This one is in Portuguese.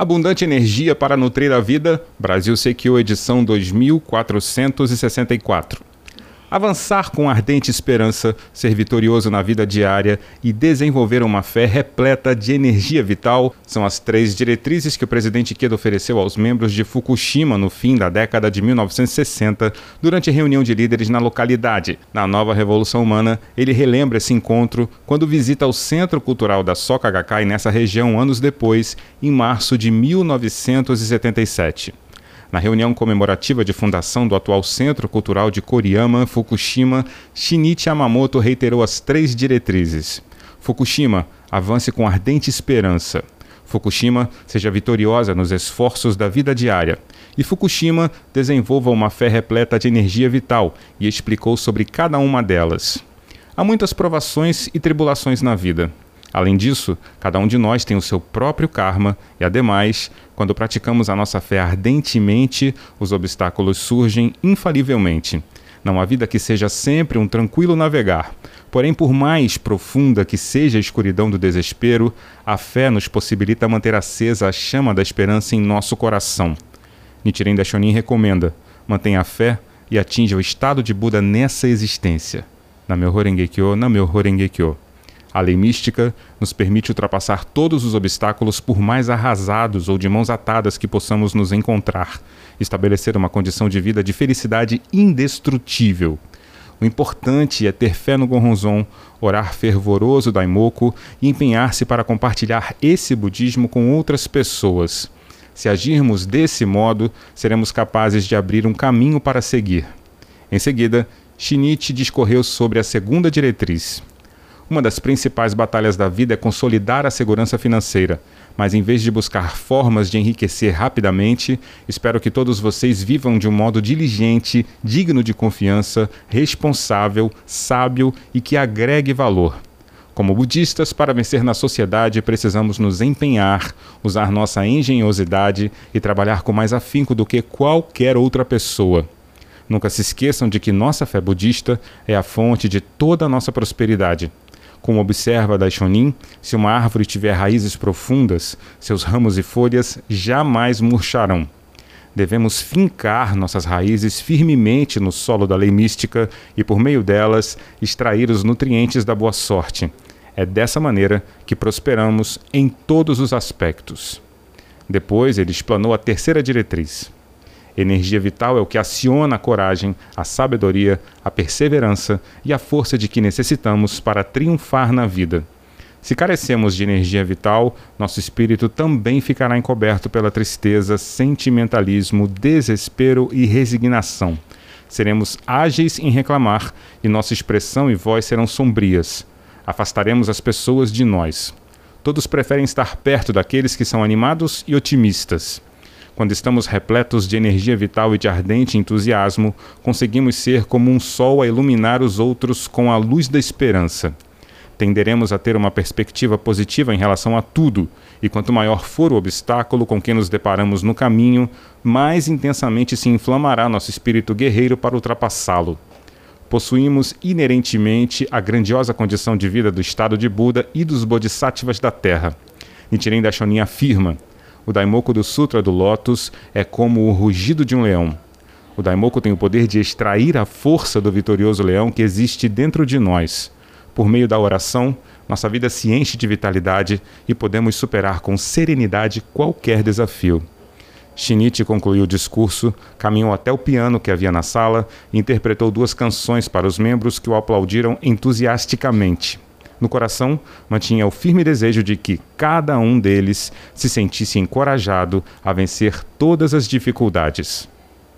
Abundante energia para nutrir a vida, Brasil Sequio edição 2464 avançar com ardente esperança, ser vitorioso na vida diária e desenvolver uma fé repleta de energia vital são as três diretrizes que o presidente Quedo ofereceu aos membros de Fukushima no fim da década de 1960, durante a reunião de líderes na localidade. Na nova Revolução Humana, ele relembra esse encontro quando visita o Centro Cultural da Soka Gakkai nessa região anos depois, em março de 1977. Na reunião comemorativa de fundação do atual Centro Cultural de Koriyama, Fukushima, Shinichi Yamamoto reiterou as três diretrizes. Fukushima, avance com ardente esperança. Fukushima seja vitoriosa nos esforços da vida diária. E Fukushima desenvolva uma fé repleta de energia vital e explicou sobre cada uma delas. Há muitas provações e tribulações na vida. Além disso, cada um de nós tem o seu próprio karma e, ademais, quando praticamos a nossa fé ardentemente, os obstáculos surgem infalivelmente. Não há vida que seja sempre um tranquilo navegar. Porém, por mais profunda que seja a escuridão do desespero, a fé nos possibilita manter acesa a chama da esperança em nosso coração. Nichiren Daishonin recomenda: mantenha a fé e atinja o estado de Buda nessa existência. Na meu Horengekyo, na meu Horengekyo. A lei mística nos permite ultrapassar todos os obstáculos, por mais arrasados ou de mãos atadas que possamos nos encontrar, estabelecer uma condição de vida de felicidade indestrutível. O importante é ter fé no Goronzon, orar fervoroso Daimoku e empenhar-se para compartilhar esse budismo com outras pessoas. Se agirmos desse modo, seremos capazes de abrir um caminho para seguir. Em seguida, Shinichi discorreu sobre a segunda diretriz. Uma das principais batalhas da vida é consolidar a segurança financeira, mas em vez de buscar formas de enriquecer rapidamente, espero que todos vocês vivam de um modo diligente, digno de confiança, responsável, sábio e que agregue valor. Como budistas, para vencer na sociedade, precisamos nos empenhar, usar nossa engenhosidade e trabalhar com mais afinco do que qualquer outra pessoa. Nunca se esqueçam de que nossa fé budista é a fonte de toda a nossa prosperidade. Como observa Daishonin, se uma árvore tiver raízes profundas, seus ramos e folhas jamais murcharão. Devemos fincar nossas raízes firmemente no solo da lei mística e, por meio delas, extrair os nutrientes da boa sorte. É dessa maneira que prosperamos em todos os aspectos. Depois, ele explanou a terceira diretriz. Energia vital é o que aciona a coragem, a sabedoria, a perseverança e a força de que necessitamos para triunfar na vida. Se carecemos de energia vital, nosso espírito também ficará encoberto pela tristeza, sentimentalismo, desespero e resignação. Seremos ágeis em reclamar e nossa expressão e voz serão sombrias. Afastaremos as pessoas de nós. Todos preferem estar perto daqueles que são animados e otimistas. Quando estamos repletos de energia vital e de ardente entusiasmo, conseguimos ser como um sol a iluminar os outros com a luz da esperança. Tenderemos a ter uma perspectiva positiva em relação a tudo, e quanto maior for o obstáculo com que nos deparamos no caminho, mais intensamente se inflamará nosso espírito guerreiro para ultrapassá-lo. Possuímos inerentemente a grandiosa condição de vida do estado de Buda e dos bodhisattvas da Terra. Nichiren Daishonin afirma: o Daimoku do Sutra do Lotus é como o rugido de um leão. O Daimoku tem o poder de extrair a força do vitorioso leão que existe dentro de nós. Por meio da oração, nossa vida se enche de vitalidade e podemos superar com serenidade qualquer desafio. Shinichi concluiu o discurso, caminhou até o piano que havia na sala e interpretou duas canções para os membros que o aplaudiram entusiasticamente. No coração, mantinha o firme desejo de que cada um deles se sentisse encorajado a vencer todas as dificuldades.